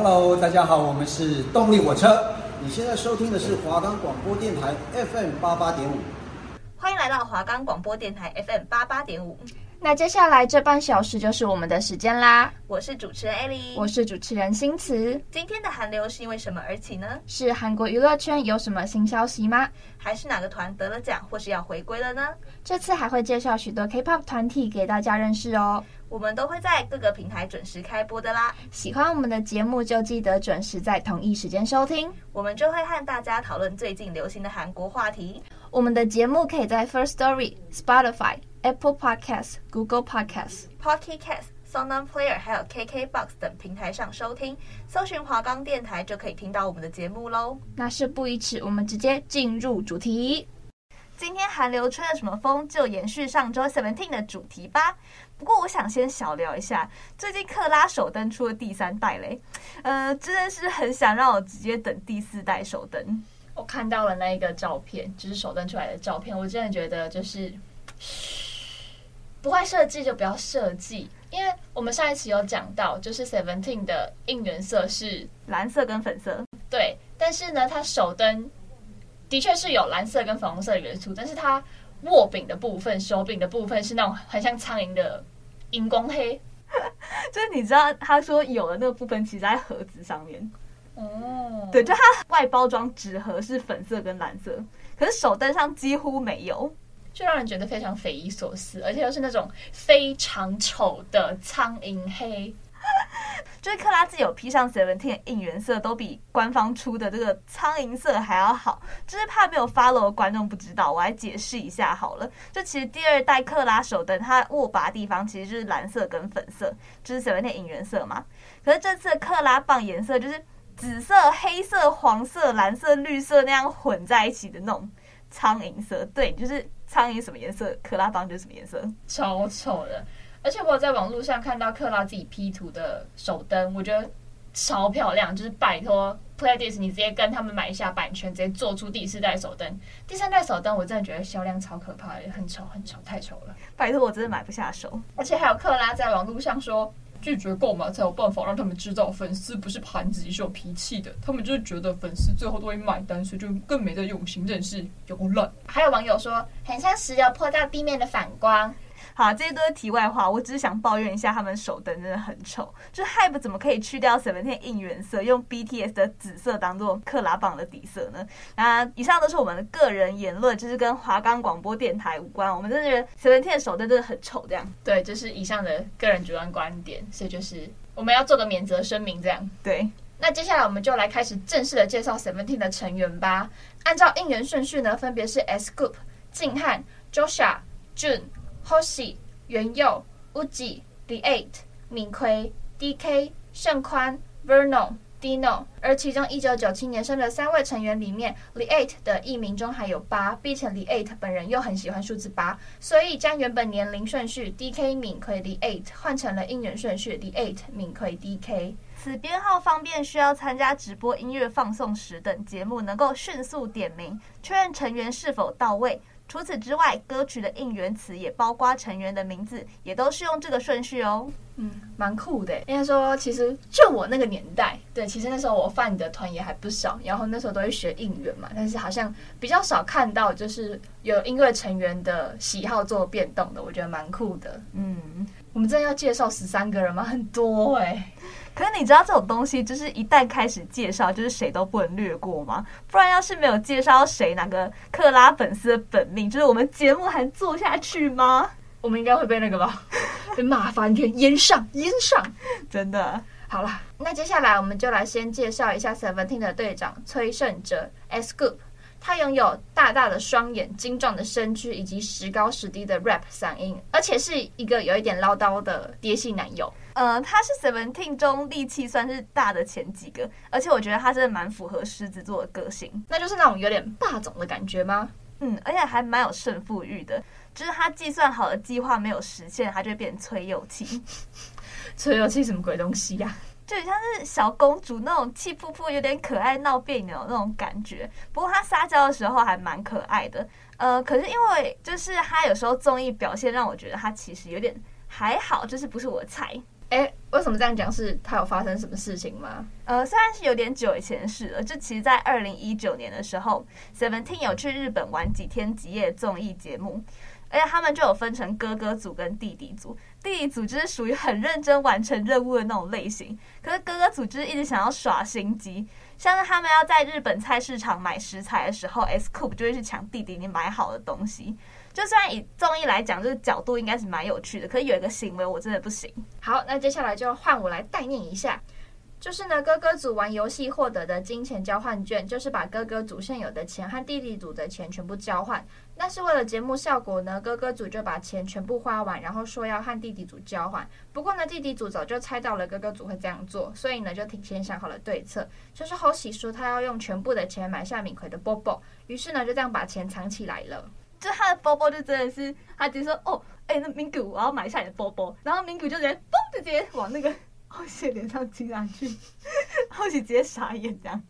Hello，大家好，我们是动力火车。你现在收听的是华冈广播电台 FM 八八点五。欢迎来到华冈广播电台 FM 八八点五。那接下来这半小时就是我们的时间啦。我是主持人艾莉，我是主持人新慈。今天的韩流是因为什么而起呢？是韩国娱乐圈有什么新消息吗？还是哪个团得了奖或是要回归了呢？这次还会介绍许多 K-pop 团体给大家认识哦。我们都会在各个平台准时开播的啦。喜欢我们的节目就记得准时在同一时间收听，我们就会和大家讨论最近流行的韩国话题。我们的节目可以在 First Story、Spotify、Apple Podcasts、Google Podcasts、Pocket Casts、SoundOn Player 还有 KKBox 等平台上收听，搜寻华冈电台就可以听到我们的节目喽。那事不宜迟，我们直接进入主题。今天韩流吹了什么风，就延续上周 Seventeen 的主题吧。不过我想先小聊一下，最近克拉手灯出了第三代嘞，呃，真的是很想让我直接等第四代手灯。我看到了那一个照片，就是手灯出来的照片，我真的觉得就是，不会设计就不要设计，因为我们上一期有讲到，就是 Seventeen 的应援色是蓝色跟粉色，对，但是呢，它手灯。的确是有蓝色跟粉红色的元素，但是它握柄的部分、手柄的部分是那种很像苍蝇的荧光黑。就是你知道，他说有的那个部分其实在盒子上面。哦，对，就它外包装纸盒是粉色跟蓝色，可是手灯上几乎没有，就让人觉得非常匪夷所思，而且又是那种非常丑的苍蝇黑。就是克拉自己有披上 Seventeen 的应援色，都比官方出的这个苍蝇色还要好。就是怕没有 follow 的观众不知道，我来解释一下好了。就其实第二代克拉手灯，它握把的地方其实就是蓝色跟粉色，就是 Seventeen 应援色嘛。可是这次克拉棒颜色就是紫色、黑色、黄色、蓝色、绿色那样混在一起的那种苍蝇色。对，就是苍蝇什么颜色，克拉邦就是什么颜色，超丑的。而且我有在网络上看到克拉自己 P 图的手灯，我觉得超漂亮。就是拜托 Pledis，你直接跟他们买一下版权，直接做出第四代手灯。第三代手灯我真的觉得销量超可怕的，很丑很丑，太丑了。拜托，我真的买不下手。而且还有克拉在网络上说，拒绝购买才有办法让他们知道粉丝不是盘子，也是有脾气的。他们就是觉得粉丝最后都会买单，所以就更没在用心，真是有够烂。还有网友说，很像石油泼到地面的反光。好，这些都是题外话。我只是想抱怨一下，他们手灯真的很丑。就是 Hype 怎么可以去掉 Seventeen 应援色，用 BTS 的紫色当做克拉棒的底色呢？那，以上都是我们的个人言论，就是跟华冈广播电台无关。我们真的觉得 Seventeen 的手灯真的很丑，这样。对，就是以上的个人主观观点，所以就是我们要做个免责声明，这样。对，那接下来我们就来开始正式的介绍 Seventeen 的成员吧。按照应援顺序呢，分别是 S.Coup、静汉、Joshua、Jun。Hoshi、元佑、Woozi、The Eight、敏奎、DK、盛宽、Verno、Dino，而其中一九九七年生的三位成员里面，The Eight 的艺名中还有八，并且 The Eight 本人又很喜欢数字八，所以将原本年龄顺序 DK 敏奎 The Eight 换成了应援顺序 The Eight 敏奎 DK。此编号方便需要参加直播音乐放送时等节目能够迅速点名确认成员是否到位。除此之外，歌曲的应援词也包括成员的名字，也都是用这个顺序哦。嗯，蛮酷的。应该说，其实就我那个年代，对，其实那时候我 fan 的团也还不少，然后那时候都会学应援嘛，但是好像比较少看到，就是有音乐成员的喜好做变动的，我觉得蛮酷的。嗯，我们真的要介绍十三个人吗？很多哎、欸。可是你知道这种东西，就是一旦开始介绍，就是谁都不能略过吗？不然要是没有介绍谁哪个克拉粉丝的本命，就是我们节目还做下去吗？我们应该会被那个吧，被骂翻天，淹上淹上，真的。好了，那接下来我们就来先介绍一下 Seventeen 的队长崔胜哲 S.Coup。他拥有大大的双眼、精壮的身躯以及时高时低的 rap 嗓音，而且是一个有一点唠叨的爹系男友。呃，他是 Seventeen 中力气算是大的前几个，而且我觉得他真的蛮符合狮子座的个性，那就是那种有点霸总的感觉吗？嗯，而且还蛮有胜负欲的，就是他计算好的计划没有实现，他就会变成崔又气。崔又气什么鬼东西呀、啊？就像是小公主那种气扑扑、有点可爱、闹别扭那种感觉。不过她撒娇的时候还蛮可爱的。呃，可是因为就是她有时候综艺表现让我觉得她其实有点还好，就是不是我的菜。哎，为什么这样讲？是他有发生什么事情吗？呃，虽然是有点久以前的事了，就其实，在二零一九年的时候，Seventeen 有去日本玩几天几夜综艺节目，而且他们就有分成哥哥组跟弟弟组。弟弟组就是属于很认真完成任务的那种类型，可是哥哥组就是一直想要耍心机，像是他们要在日本菜市场买食材的时候，S-Coupe 就会去抢弟弟你买好的东西。就算以综艺来讲，这个角度应该是蛮有趣的。可是有一个行为我真的不行。好，那接下来就换我来代念一下，就是呢，哥哥组玩游戏获得的金钱交换券，就是把哥哥组现有的钱和弟弟组的钱全部交换。但是为了节目效果呢，哥哥组就把钱全部花完，然后说要和弟弟组交换。不过呢，弟弟组早就猜到了哥哥组会这样做，所以呢就提前想好了对策，就是侯喜说他要用全部的钱买下敏奎的 Bobo，于是呢就这样把钱藏起来了。就他的包包就真的是，他直接说哦，哎、那明古我要买下你的包包，然后明古就直接嘣，就直接往那个 后喜脸上亲上去，后喜直接傻眼这样。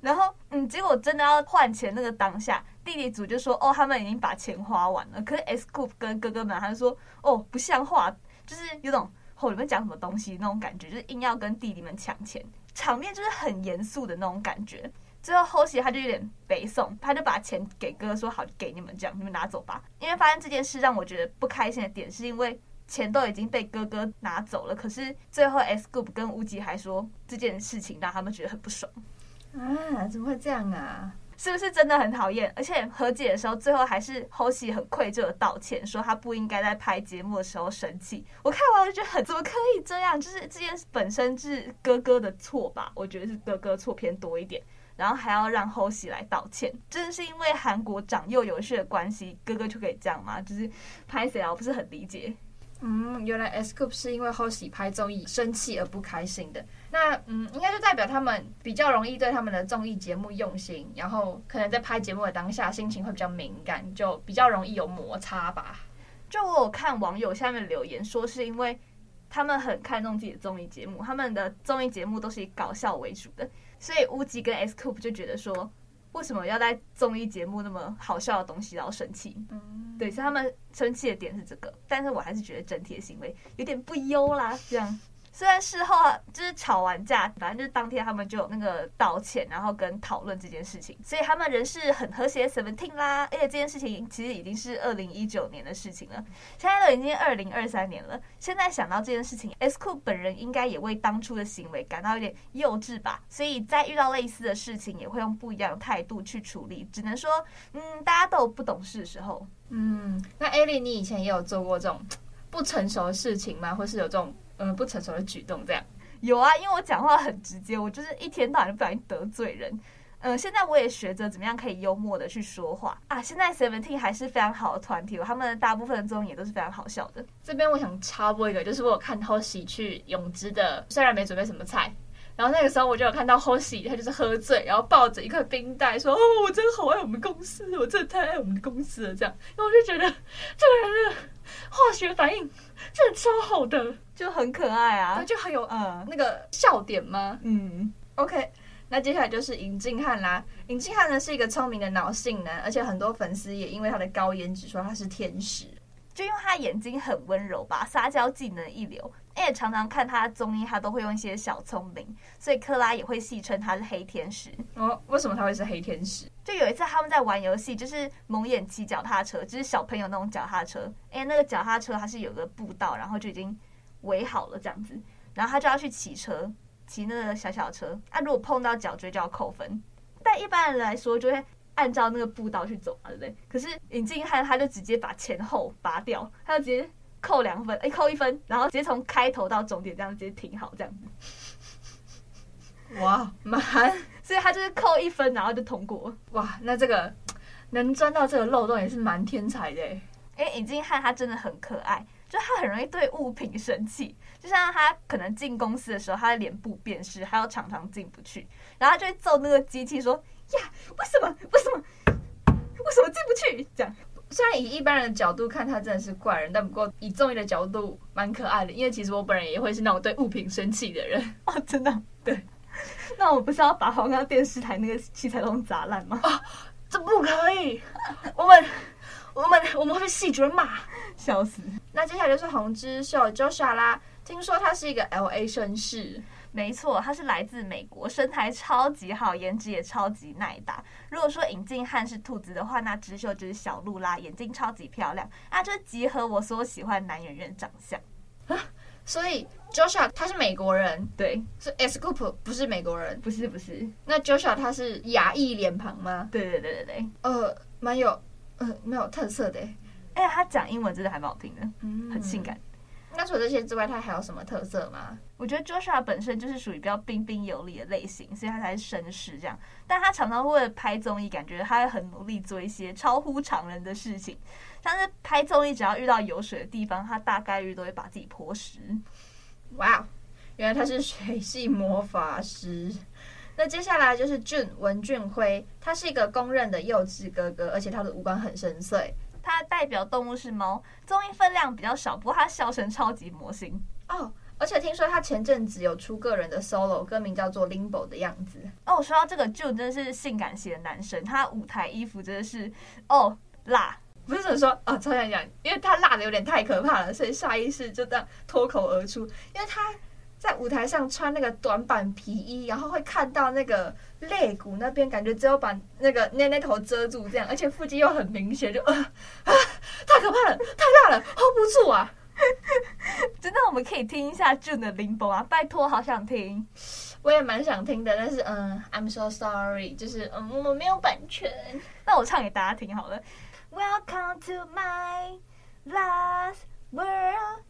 然后嗯，结果真的要换钱那个当下，弟弟组就说哦，他们已经把钱花完了。可是 S-Coupe 跟哥哥们他就说哦，不像话，就是有种哦，你们讲什么东西那种感觉，就是硬要跟弟弟们抢钱，场面就是很严肃的那种感觉。最后，后期他就有点北宋，他就把钱给哥哥说好，给你们这样，你们拿走吧。因为发生这件事让我觉得不开心的点，是因为钱都已经被哥哥拿走了，可是最后 S Group 跟吴吉还说这件事情让他们觉得很不爽啊，怎么会这样啊？是不是真的很讨厌？而且和解的时候，最后还是后期很愧疚的道歉，说他不应该在拍节目的时候生气。我看完我就觉得很，怎么可以这样？就是这件事本身是哥哥的错吧？我觉得是哥哥错偏多一点。然后还要让后喜来道歉，真是因为韩国长幼有序的关系，哥哥就可以这样吗？就是拍谁啊？我不是很理解。嗯，原来 S-Coupe 是因为后喜拍综艺生气而不开心的。那嗯，应该就代表他们比较容易对他们的综艺节目用心，然后可能在拍节目的当下心情会比较敏感，就比较容易有摩擦吧。就我有看网友下面留言说，是因为他们很看重自己的综艺节目，他们的综艺节目都是以搞笑为主的。所以乌吉跟 S-Coupe 就觉得说，为什么要在综艺节目那么好笑的东西然后生气？嗯，对，所以他们生气的点是这个，但是我还是觉得整体的行为有点不优啦，这样。虽然事后就是吵完架，反正就是当天他们就有那个道歉，然后跟讨论这件事情，所以他们人是很和谐，Seventeen 啦。而且这件事情其实已经是二零一九年的事情了，现在都已经二零二三年了。现在想到这件事情，S-Coupe 本人应该也为当初的行为感到有点幼稚吧。所以在遇到类似的事情，也会用不一样的态度去处理。只能说，嗯，大家都有不懂事的时候。嗯，那艾莉，你以前也有做过这种不成熟的事情吗？或是有这种？嗯，不成熟的举动这样有啊，因为我讲话很直接，我就是一天到晚就不小心得罪人。嗯，现在我也学着怎么样可以幽默的去说话啊。现在 Seventeen 还是非常好的团体，他们的大部分的综艺也都是非常好笑的。这边我想插播一个，就是我有看 Hoshi 去泳池的，虽然没准备什么菜，然后那个时候我就有看到 Hoshi，他就是喝醉，然后抱着一块冰袋说：“哦，我真的好爱我们公司，我真的太爱我们公司了。”这样，然后我就觉得这个人的化学反应真的超好的。就很可爱啊，就很有嗯那个笑点吗？嗯，OK，那接下来就是尹静汉啦。尹静汉呢是一个聪明的脑性男，而且很多粉丝也因为他的高颜值说他是天使。就因为他眼睛很温柔吧，撒娇技能一流，而且常常看他综艺，他都会用一些小聪明，所以克拉也会戏称他是黑天使。哦，为什么他会是黑天使？就有一次他们在玩游戏，就是蒙眼骑脚踏车，就是小朋友那种脚踏车。哎，那个脚踏车它是有个步道，然后就已经。围好了这样子，然后他就要去骑车，骑那个小小车。啊，如果碰到脚椎就要扣分。但一般人来说，就会按照那个步道去走嘛，对不对？可是尹静汉他就直接把前后拔掉，他就直接扣两分，哎，扣一分，然后直接从开头到终点这样直接停好这样子。哇，蛮，所以他就是扣一分，然后就通过。哇，那这个能钻到这个漏洞也是蛮天才的。哎，尹敬汉他真的很可爱。就他很容易对物品生气，就像他可能进公司的时候，他的脸部辨识，他又常常进不去，然后他就会揍那个机器说：“呀，为什么？为什么？为什么进不去？”这样。虽然以一般人的角度看他真的是怪人，但不过以综艺的角度蛮可爱的，因为其实我本人也会是那种对物品生气的人 哦，真的。对，那我不是要把黄冈电视台那个器材都砸烂吗？啊，这不可以，我们。我们我们会被系主任骂，笑死。那接下来就是红之秀 Joshua 啦。听说他是一个 LA 绅士。没错，他是来自美国，身材超级好，颜值也超级耐打。如果说尹敬汉是兔子的话，那直秀就是小鹿啦，眼睛超级漂亮，那就是集合我所有喜欢男演员长相啊。所以 Joshua 他是美国人，对，是 S-Coupe 不是美国人，不是不是。那 Joshua 他是亚裔脸庞吗？对对对对对，呃，蛮有呃蛮有特色的，哎，他讲英文真的还蛮好听的，嗯，很性感。那除了这些之外，他还有什么特色吗？我觉得 Joshua 本身就是属于比较彬彬有礼的类型，所以他才是绅士这样。但他常常会拍综艺，感觉他会很努力做一些超乎常人的事情。像是拍综艺，只要遇到有水的地方，他大概率都会把自己泼湿。哇哦，原来他是水系魔法师。那接下来就是 Jun 文俊辉，他是一个公认的幼稚哥哥，而且他的五官很深邃。他的代表动物是猫，综艺分量比较少，不过他笑声超级魔性哦。而且听说他前阵子有出个人的 solo，歌名叫做 Limbo 的样子。哦，我说到这个 June 真的是性感系的男生，他舞台衣服真的是哦辣，不是怎么说哦？超想讲，因为他辣的有点太可怕了，所以下意识就这样脱口而出，因为他。在舞台上穿那个短版皮衣，然后会看到那个肋骨那边，感觉只有把那个那那头遮住，这样，而且腹肌又很明显，就啊啊，太可怕了，太辣了，hold 不住啊！真的，我们可以听一下 Jun 的 Limbo 啊，拜托，好想听，我也蛮想听的，但是嗯，I'm so sorry，就是嗯，我们没有版权，那我唱给大家听好了。Welcome to my last world.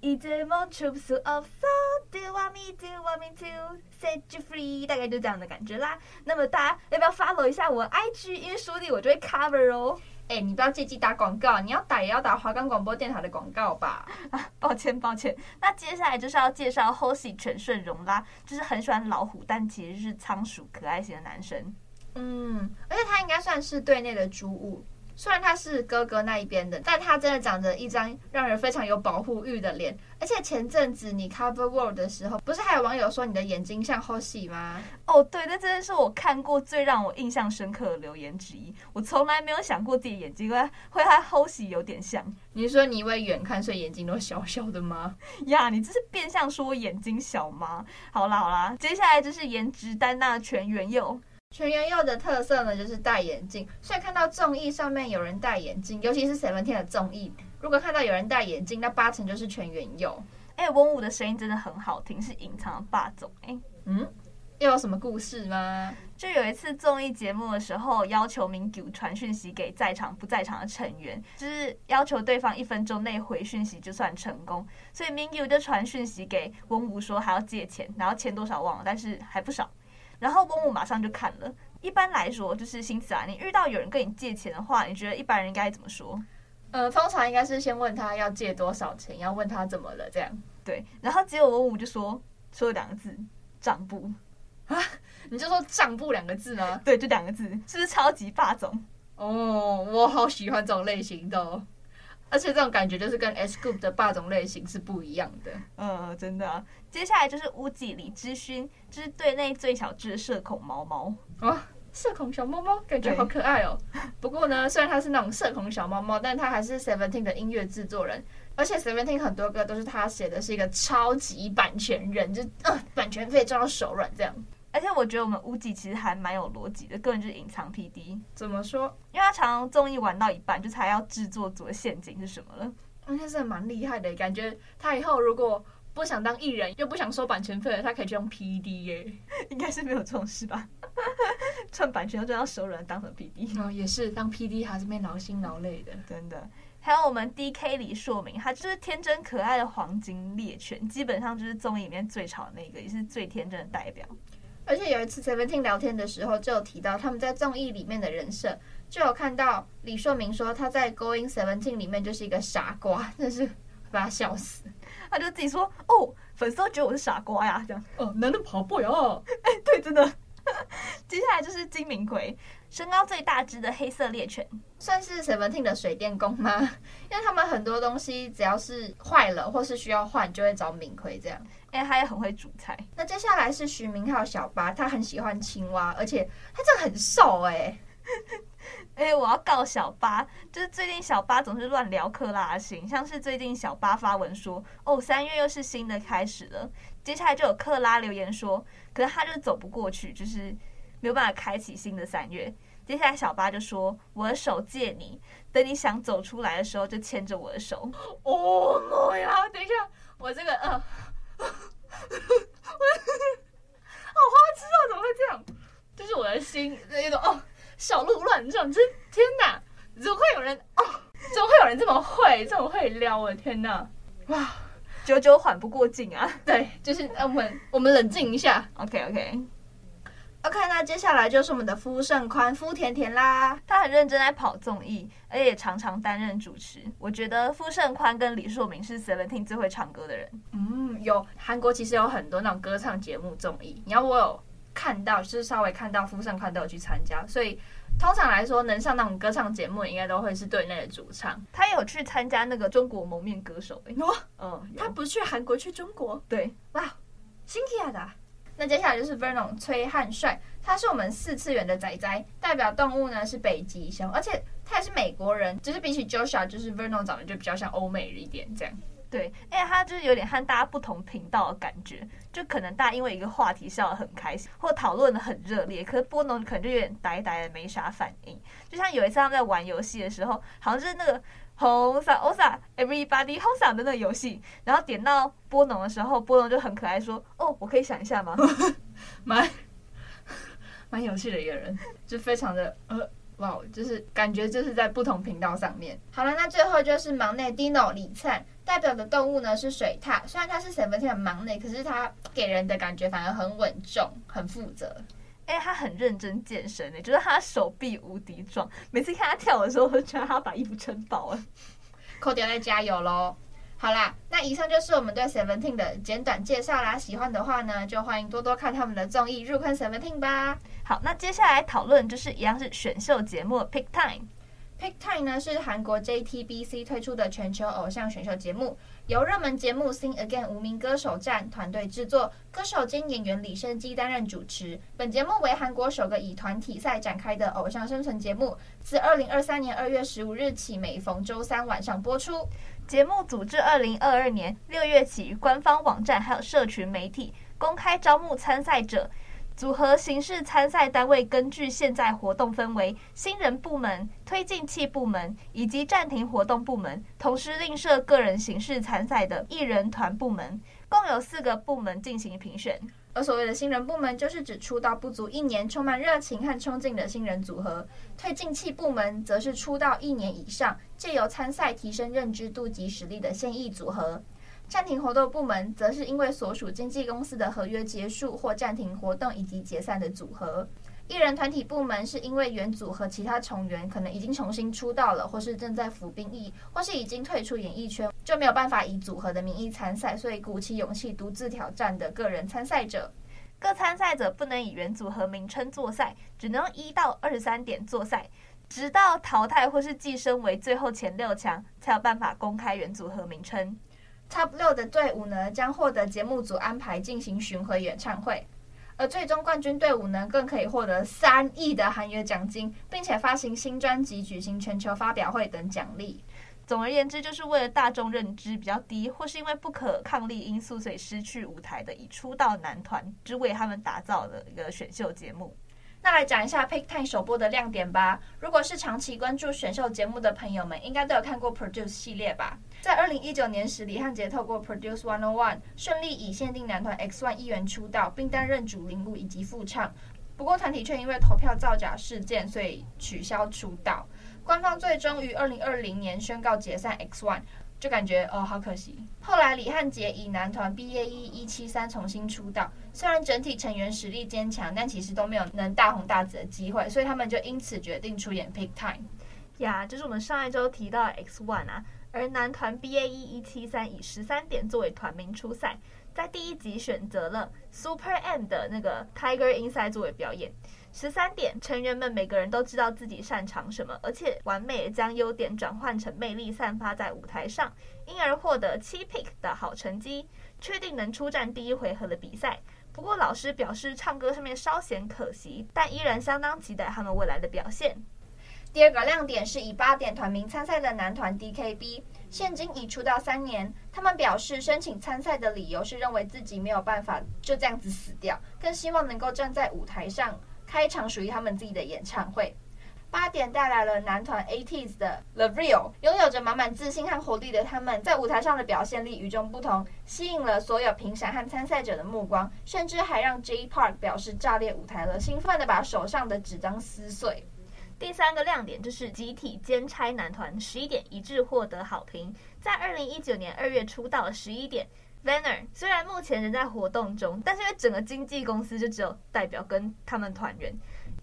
It's a monstrous of soul. Do you want me? Do you want me to set you free? 大概就这样的感觉啦。那么大家要不要 follow 一下我 IG？因为说不定我就会 cover 哦。哎、欸，你不要借机打广告，你要打也要打华冈广播电台的广告吧。啊，抱歉抱歉。那接下来就是要介绍 Hoshi 全顺荣啦，就是很喜欢老虎，但其实是仓鼠可爱型的男生。嗯，而且他应该算是队内的猪物。虽然他是哥哥那一边的，但他真的长着一张让人非常有保护欲的脸。而且前阵子你 cover world 的时候，不是还有网友说你的眼睛像 Hoshi 吗？哦，对，那真的是我看过最让我印象深刻的留言之一。我从来没有想过自己眼睛会会和 Hoshi 有点像。你是说你因为远看所以眼睛都小小的吗？呀，你这是变相说我眼睛小吗？好啦好啦，接下来就是颜值担当全员佑。全员佑的特色呢，就是戴眼镜，所以看到综艺上面有人戴眼镜，尤其是 Seventeen 的综艺，如果看到有人戴眼镜，那八成就是全员佑。哎、欸，翁武的声音真的很好听，是隐藏的霸总。哎、欸，嗯，又有什么故事吗？就有一次综艺节目的时候，要求 Mingyu 传讯息给在场不在场的成员，就是要求对方一分钟内回讯息就算成功，所以 Mingyu 就传讯息给翁武说还要借钱，然后钱多少忘了，但是还不少。然后翁武马上就看了。一般来说，就是新慈啊，你遇到有人跟你借钱的话，你觉得一般人应该怎么说？呃，通常应该是先问他要借多少钱，要问他怎么了，这样。对。然后结果翁武就说说了两个字：账簿啊，你就说账簿两个字呢？对，就两个字，是不是超级霸总？哦，我好喜欢这种类型的哦。而且这种感觉就是跟 S-Coupe 的霸总类型是不一样的。嗯，真的啊。接下来就是屋脊李知勋，就是队内最小只的社恐猫猫。哦，社恐小猫猫，感觉好可爱哦。不过呢，虽然他是那种社恐小猫猫，但他还是 Seventeen 的音乐制作人，而且 Seventeen 很多歌都是他写的，是一个超级版权人，就呃版权费赚到手软这样。而且我觉得我们乌吉其实还蛮有逻辑的，个人就是隐藏 PD。怎么说？因为他常常综艺玩到一半，就猜要制作组的陷阱是什么了。应该是蛮厉害的，感觉他以后如果不想当艺人，又不想收版权费了，他可以去用 PD 耶。应该是没有这种事吧？赚版权都要熟人当成 PD。哦，也是当 PD 还是蛮劳心劳累的，真的。还有我们 DK 李硕明，他就是天真可爱的黄金猎犬，基本上就是综艺里面最吵的那个，也是最天真的代表。而且有一次 Seventeen 聊天的时候，就有提到他们在综艺里面的人设，就有看到李硕明说他在 Going Seventeen 里面就是一个傻瓜，真是把他笑死。他就自己说：“哦，粉丝都觉得我是傻瓜呀，这样。”哦，男的跑步呀？哎，对，真的。接下来就是金明奎，身高最大只的黑色猎犬，算是 Seventeen 的水电工吗？因为他们很多东西只要是坏了或是需要换，就会找明奎这样。哎，他也很会煮菜。那接下来是徐明浩小八，他很喜欢青蛙，而且他真的很瘦哎。哎，我要告小八，就是最近小八总是乱聊克拉星，像是最近小八发文说，哦，三月又是新的开始了，接下来就有克拉留言说，可是他就走不过去，就是没有办法开启新的三月。接下来小八就说，我的手借你，等你想走出来的时候就牵着我的手。哦妈呀，等一下，我这个呃，好花痴啊，怎么会这样？就是我的心那种哦。小鹿乱撞，这天哪！怎么会有人哦？怎么会有人这么会，这么会撩？我的天哪！哇，久久缓不过劲啊！对，就是我们我们冷静一下。OK OK OK，那接下来就是我们的夫胜宽夫甜甜啦。他很认真在跑综艺，而且也常常担任主持。我觉得夫胜宽跟李硕明是 Seventeen 最会唱歌的人。嗯，有韩国其实有很多那种歌唱节目综艺，你要我有。看到就是稍微看到夫胜宽都有去参加，所以通常来说能上那种歌唱节目，应该都会是队内的主唱。他有去参加那个中国蒙面歌手，哇，嗯，他不去韩国，去中国，对，哇，新奇亚的。那接下来就是 Vernon 崔汉帅，他是我们四次元的仔仔，代表动物呢是北极熊，而且他也是美国人，就是比起 Joshua，就是 Vernon 长得就比较像欧美一点这样。对，因为，他就是有点和大家不同频道的感觉，就可能大家因为一个话题笑得很开心，或讨论得很热烈，可是波农可能就有点呆呆的，没啥反应。就像有一次他们在玩游戏的时候，好像是那个红伞欧萨 everybody 红伞的那个游戏，然后点到波农的时候，波农就很可爱说：“哦，我可以想一下吗？” 蛮 蛮有趣的一个人，就非常的呃。哇就是感觉就是在不同频道上面。好了，那最后就是忙内 Dino 李灿代表的动物呢是水獭，虽然他是 Seventeen 的忙内，可是他给人的感觉反而很稳重、很负责。哎、欸，他很认真健身诶，就是他手臂无敌壮，每次看他跳的时候，我都觉得他把衣服撑爆了。扣掉再加油喽！好啦，那以上就是我们对 Seventeen 的简短介绍啦。喜欢的话呢，就欢迎多多看他们的综艺入坑 Seventeen 吧。好，那接下来讨论就是一样是选秀节目 Pick Time。Pick Time 呢是韩国 JTBC 推出的全球偶像选秀节目，由热门节目《Sing Again》无名歌手战团队制作，歌手兼演员李胜基担任主持。本节目为韩国首个以团体赛展开的偶像生存节目，自二零二三年二月十五日起，每逢周三晚上播出。节目组自二零二二年六月起，官方网站还有社群媒体公开招募参赛者。组合形式参赛单位根据现在活动分为新人部门、推进器部门以及暂停活动部门，同时另设个人形式参赛的艺人团部门，共有四个部门进行评选。而所谓的新人部门，就是指出道不足一年、充满热情和冲劲的新人组合；推进器部门则是出道一年以上，借由参赛提升认知度及实力的现役组合。暂停活动部门则是因为所属经纪公司的合约结束或暂停活动以及解散的组合。艺人团体部门是因为原组和其他成员可能已经重新出道了，或是正在服兵役，或是已经退出演艺圈，就没有办法以组合的名义参赛，所以鼓起勇气独自挑战的个人参赛者。各参赛者不能以原组合名称作赛，只能一到二十三点作赛，直到淘汰或是晋升为最后前六强，才有办法公开原组合名称。Top 六的队伍呢，将获得节目组安排进行巡回演唱会，而最终冠军队伍呢，更可以获得三亿的韩元奖金，并且发行新专辑、举行全球发表会等奖励。总而言之，就是为了大众认知比较低，或是因为不可抗力因素，所以失去舞台的已出道男团，只为他们打造的一个选秀节目。那来讲一下 Pick Time 首播的亮点吧。如果是长期关注选秀节目的朋友们，应该都有看过 Produce 系列吧？在二零一九年时，李汉杰透过 Produce One On One，顺利以限定男团 X1 一员出道，并担任主领舞以及副唱。不过团体却因为投票造假事件，所以取消出道。官方最终于二零二零年宣告解散 X1。就感觉哦，好可惜。后来李汉杰以男团 BAE 一七三重新出道，虽然整体成员实力坚强，但其实都没有能大红大紫的机会，所以他们就因此决定出演 Pick Time。呀，就是我们上一周提到的 X One 啊，而男团 BAE 一七三以十三点作为团名出赛，在第一集选择了 Super M 的那个 Tiger Inside 作为表演。十三点，成员们每个人都知道自己擅长什么，而且完美将优点转换成魅力，散发在舞台上，因而获得七 pick 的好成绩，确定能出战第一回合的比赛。不过老师表示唱歌上面稍显可惜，但依然相当期待他们未来的表现。第二个亮点是以八点团名参赛的男团 DKB，现今已出道三年。他们表示申请参赛的理由是认为自己没有办法就这样子死掉，更希望能够站在舞台上开一场属于他们自己的演唱会。八点带来了男团 ATEEZ 的 The Real，拥有着满满自信和活力的他们，在舞台上的表现力与众不同，吸引了所有评审和参赛者的目光，甚至还让 J Park 表示炸裂舞台了，兴奋地把手上的纸张撕碎。第三个亮点就是集体兼差男团十一点一致获得好评，在二零一九年二月出道的十一点 Venner，虽然目前仍在活动中，但是因为整个经纪公司就只有代表跟他们团员。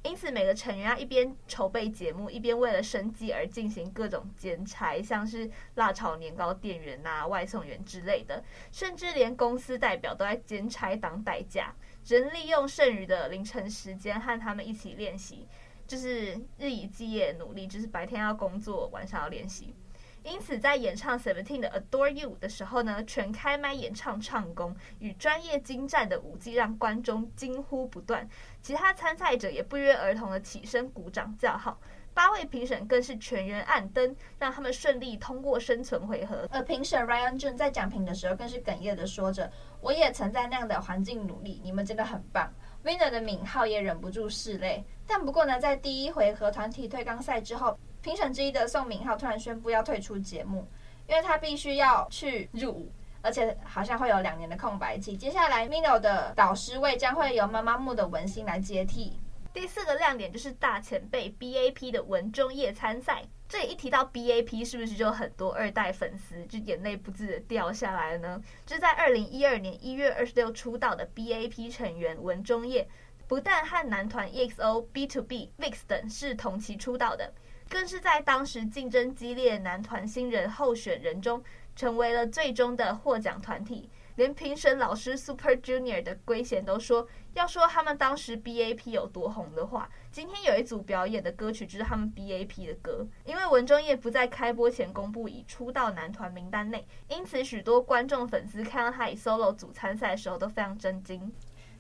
因此，每个成员要一边筹备节目，一边为了生计而进行各种兼差，像是辣炒年糕店员呐、啊、外送员之类的，甚至连公司代表都在兼差当代驾，人利用剩余的凌晨时间和他们一起练习，就是日以继夜努力，就是白天要工作，晚上要练习。因此，在演唱 Seventeen 的 Adore You 的时候呢，全开麦演唱唱功与专业精湛的舞技让观众惊呼不断。其他参赛者也不约而同的起身鼓掌叫好。八位评审更是全员按灯，让他们顺利通过生存回合。而评审 Ryan Jun 在讲评的时候更是哽咽的说着：“我也曾在那样的环境努力，你们真的很棒。” Winner 的敏浩也忍不住拭泪。但不过呢，在第一回合团体退刚赛之后。评审之一的宋敏浩突然宣布要退出节目，因为他必须要去入伍，而且好像会有两年的空白期。接下来，Mino 的导师位将会由妈妈木的文心来接替。第四个亮点就是大前辈 BAP 的文中业参赛。这一提到 BAP，是不是就很多二代粉丝就眼泪不自的掉下来了呢？就在二零一二年一月二十六出道的 BAP 成员文中业，不但和男团 EXO、BTOB、VIX 等是同期出道的。更是在当时竞争激烈男团新人候选人中，成为了最终的获奖团体。连评审老师 Super Junior 的圭贤都说，要说他们当时 BAP 有多红的话，今天有一组表演的歌曲就是他们 BAP 的歌。因为文中业不在开播前公布已出道男团名单内，因此许多观众粉丝看到他以 solo 组参赛的时候都非常震惊。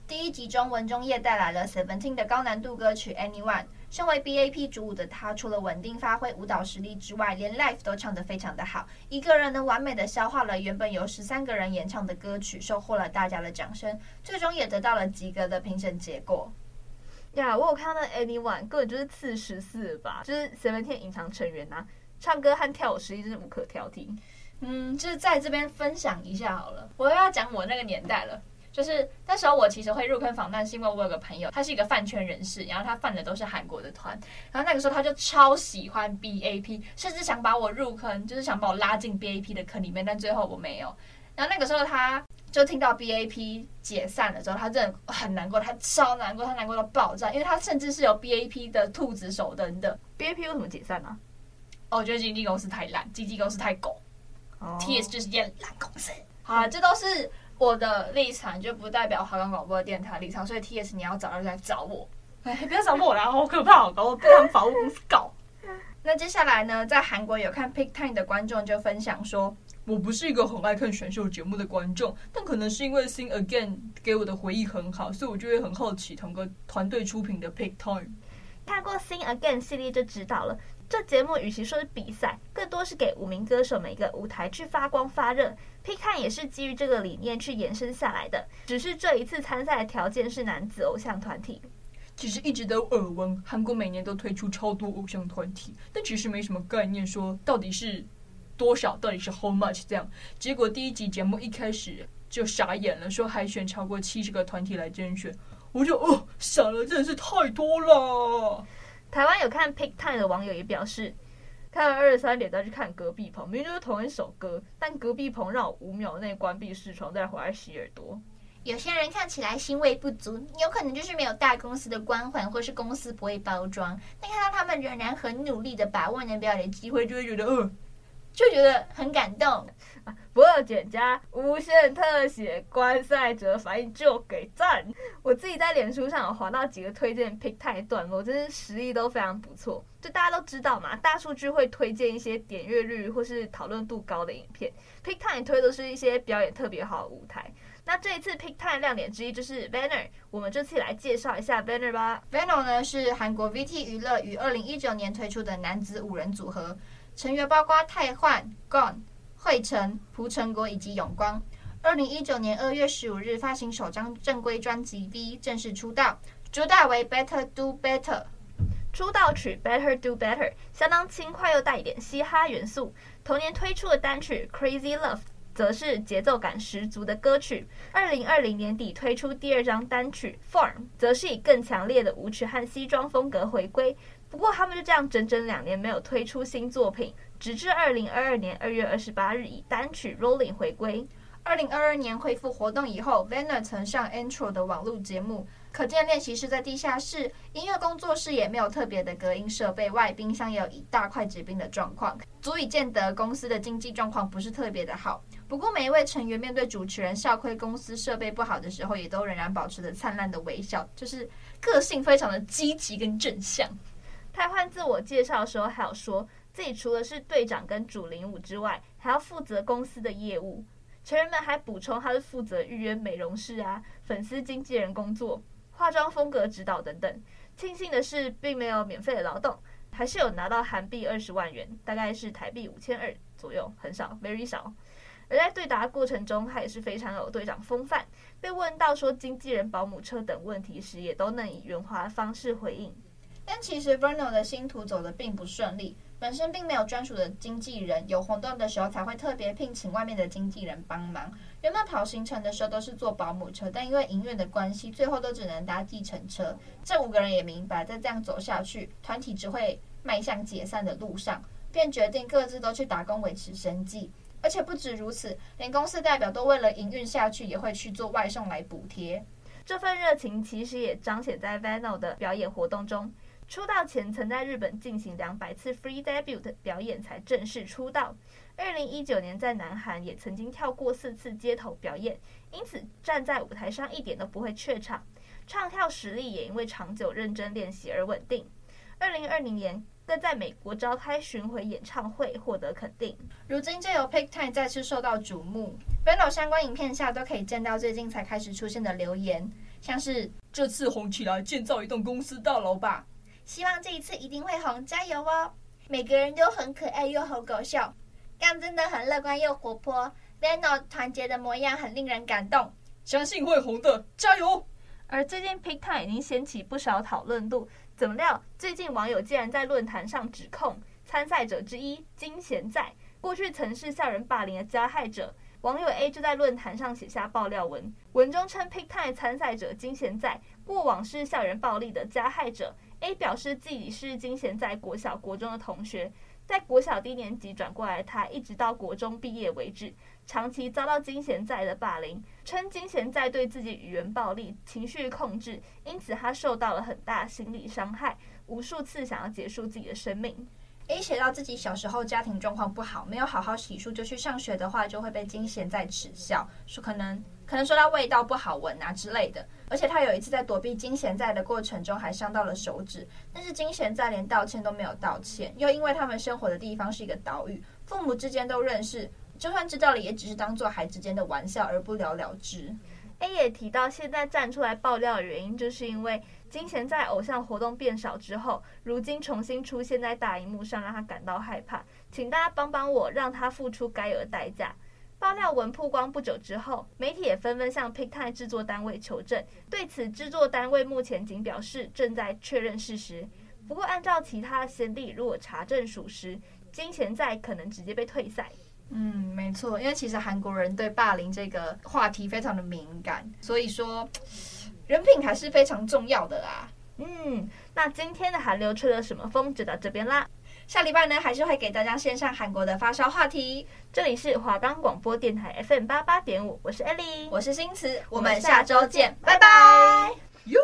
第一集中，文中业带来了 Seventeen 的高难度歌曲 Anyone。身为 BAP 主舞的他，除了稳定发挥舞蹈实力之外，连 live 都唱得非常的好。一个人能完美的消化了原本由十三个人演唱的歌曲，收获了大家的掌声，最终也得到了及格的评审结果。呀，我有看到那 Anyone 根本就是次十四吧，就是 Seventeen 隐藏成员呐、啊，唱歌和跳舞实力真是无可挑剔。嗯，就是在这边分享一下好了，我又要讲我那个年代了。就是那时候，我其实会入坑防弹，是因为我有个朋友，他是一个饭圈人士，然后他饭的都是韩国的团，然后那个时候他就超喜欢 BAP，甚至想把我入坑，就是想把我拉进 BAP 的坑里面，但最后我没有。然后那个时候他就听到 BAP 解散了之后，他真的很难过，他超难过，他难过到爆炸，因为他甚至是有 BAP 的兔子手灯的。BAP 为什么解散呢？哦，我觉得经纪公司太烂，经纪公司太狗。Oh. TS 就是间烂公司。好啊，这都是。我的立场就不代表华冈广播电台立场，所以 T S 你要找人来找我，哎，不要找我啦，好可怕，搞我被他们法务公司告。那接下来呢，在韩国有看 Pick Time 的观众就分享说，我不是一个很爱看选秀节目的观众，但可能是因为 Sing Again 给我的回忆很好，所以我就会很好奇同个团队出品的 Pick Time。看过 Sing Again 系列就知道了。这节目与其说是比赛，更多是给五名歌手们一个舞台去发光发热。Pick 也是基于这个理念去延伸下来的，只是这一次参赛的条件是男子偶像团体。其实一直都耳闻，韩国每年都推出超多偶像团体，但其实没什么概念，说到底是多少，到底是 how much 这样。结果第一集节目一开始就傻眼了，说海选超过七十个团体来甄选，我就哦傻了，真的是太多了。台湾有看 Pick Time 的网友也表示，看完二十三点再去看隔壁棚，明明就是同一首歌，但隔壁棚让我五秒内关闭视窗再回来洗耳朵。有些人看起来欣慰不足，有可能就是没有大公司的光环，或是公司不会包装。但看到他们仍然很努力的把握能表演机会，就会觉得，呃。就觉得很感动，不二减加无限特写，观赛者反应就给赞。我自己在脸书上有滑到几个推荐 Pick tie 段落，真是实力都非常不错。就大家都知道嘛，大数据会推荐一些点阅率或是讨论度高的影片，Pick Time 推的是一些表演特别好的舞台。那这一次 pick Time 亮点之一就是 VENNER，我们这次来介绍一下 VENNER 吧。VENNER 呢是韩国 VT 娱乐于二零一九年推出的男子五人组合，成员包括泰焕、Gon、惠成、朴成国以及永光。二零一九年二月十五日发行首张正规专辑 V，正式出道，主打为 Better Do Better。出道曲 Better Do Better 相当轻快又带一点嘻哈元素。同年推出的单曲 Crazy Love 则是节奏感十足的歌曲。二零二零年底推出第二张单曲 Form，则是以更强烈的舞曲和西装风格回归。不过他们就这样整整两年没有推出新作品，直至二零二二年二月二十八日以单曲 Rolling 回归。二零二二年恢复活动以后，VENNER 曾上 Intro 的网络节目。可见练习室在地下室，音乐工作室也没有特别的隔音设备，外冰箱也有一大块结冰的状况，足以见得公司的经济状况不是特别的好。不过每一位成员面对主持人笑亏公司设备不好的时候，也都仍然保持着灿烂的微笑，就是个性非常的积极跟正向。泰焕自我介绍的时候还有说自己除了是队长跟主领舞之外，还要负责公司的业务。成员们还补充他是负责预约美容室啊、粉丝经纪人工作。化妆风格指导等等，庆幸的是并没有免费的劳动，还是有拿到韩币二十万元，大概是台币五千二左右，很少，very 少。而在对答过程中，他也是非常有队长风范。被问到说经纪人、保姆车等问题时，也都能以圆滑的方式回应。但其实 VENNER 的星途走得并不顺利。本身并没有专属的经纪人，有活动的时候才会特别聘请外面的经纪人帮忙。原本跑行程的时候都是坐保姆车，但因为营运的关系，最后都只能搭计程车。这五个人也明白，再这样走下去，团体只会迈向解散的路上，便决定各自都去打工维持生计。而且不止如此，连公司代表都为了营运下去，也会去做外送来补贴。这份热情其实也彰显在 VENNER 的表演活动中。出道前曾在日本进行两百次 free debut 的表演才正式出道。二零一九年在南韩也曾经跳过四次街头表演，因此站在舞台上一点都不会怯场，唱跳实力也因为长久认真练习而稳定。二零二零年更在美国召开巡回演唱会，获得肯定。如今就由 Pick Time 再次受到瞩目，VENNER 相关影片下都可以见到最近才开始出现的留言，像是这次红起来建造一栋公司大楼吧。希望这一次一定会红，加油哦！每个人都很可爱又好搞笑，刚真的很乐观又活泼。VENNER 团结的模样很令人感动，相信会红的，加油！而最近 Pick Time 已经掀起不少讨论度，怎么料最近网友竟然在论坛上指控参赛者之一金贤在过去曾是校园霸凌的加害者。网友 A 就在论坛上写下爆料文，文中称 Pick Time 参赛者金贤在过往是校园暴力的加害者。A 表示自己是金贤在国小、国中的同学，在国小低年级转过来，他一直到国中毕业为止，长期遭到金贤在的霸凌，称金贤在对自己语言暴力、情绪控制，因此他受到了很大心理伤害，无数次想要结束自己的生命。A 写到自己小时候家庭状况不好，没有好好洗漱就去上学的话，就会被金贤在耻笑，说可能。可能说他味道不好闻啊之类的，而且他有一次在躲避金贤在的过程中还伤到了手指，但是金贤在连道歉都没有道歉，又因为他们生活的地方是一个岛屿，父母之间都认识，就算知道了也只是当做孩子间的玩笑而不了了之。A 也提到，现在站出来爆料的原因，就是因为金贤在偶像活动变少之后，如今重新出现在大荧幕上，让他感到害怕，请大家帮帮我，让他付出该有的代价。爆料文曝光不久之后，媒体也纷纷向 PickTime 制作单位求证。对此，制作单位目前仅表示正在确认事实。不过，按照其他的先例，如果查证属实，金贤在可能直接被退赛。嗯，没错，因为其实韩国人对霸凌这个话题非常的敏感，所以说人品还是非常重要的啊。嗯，那今天的韩流吹了什么风就到这边啦。下礼拜呢，还是会给大家线上韩国的发烧话题。这里是华冈广播电台 FM 八八点五，我是艾莉，我是新慈，我们下周见，拜拜。哟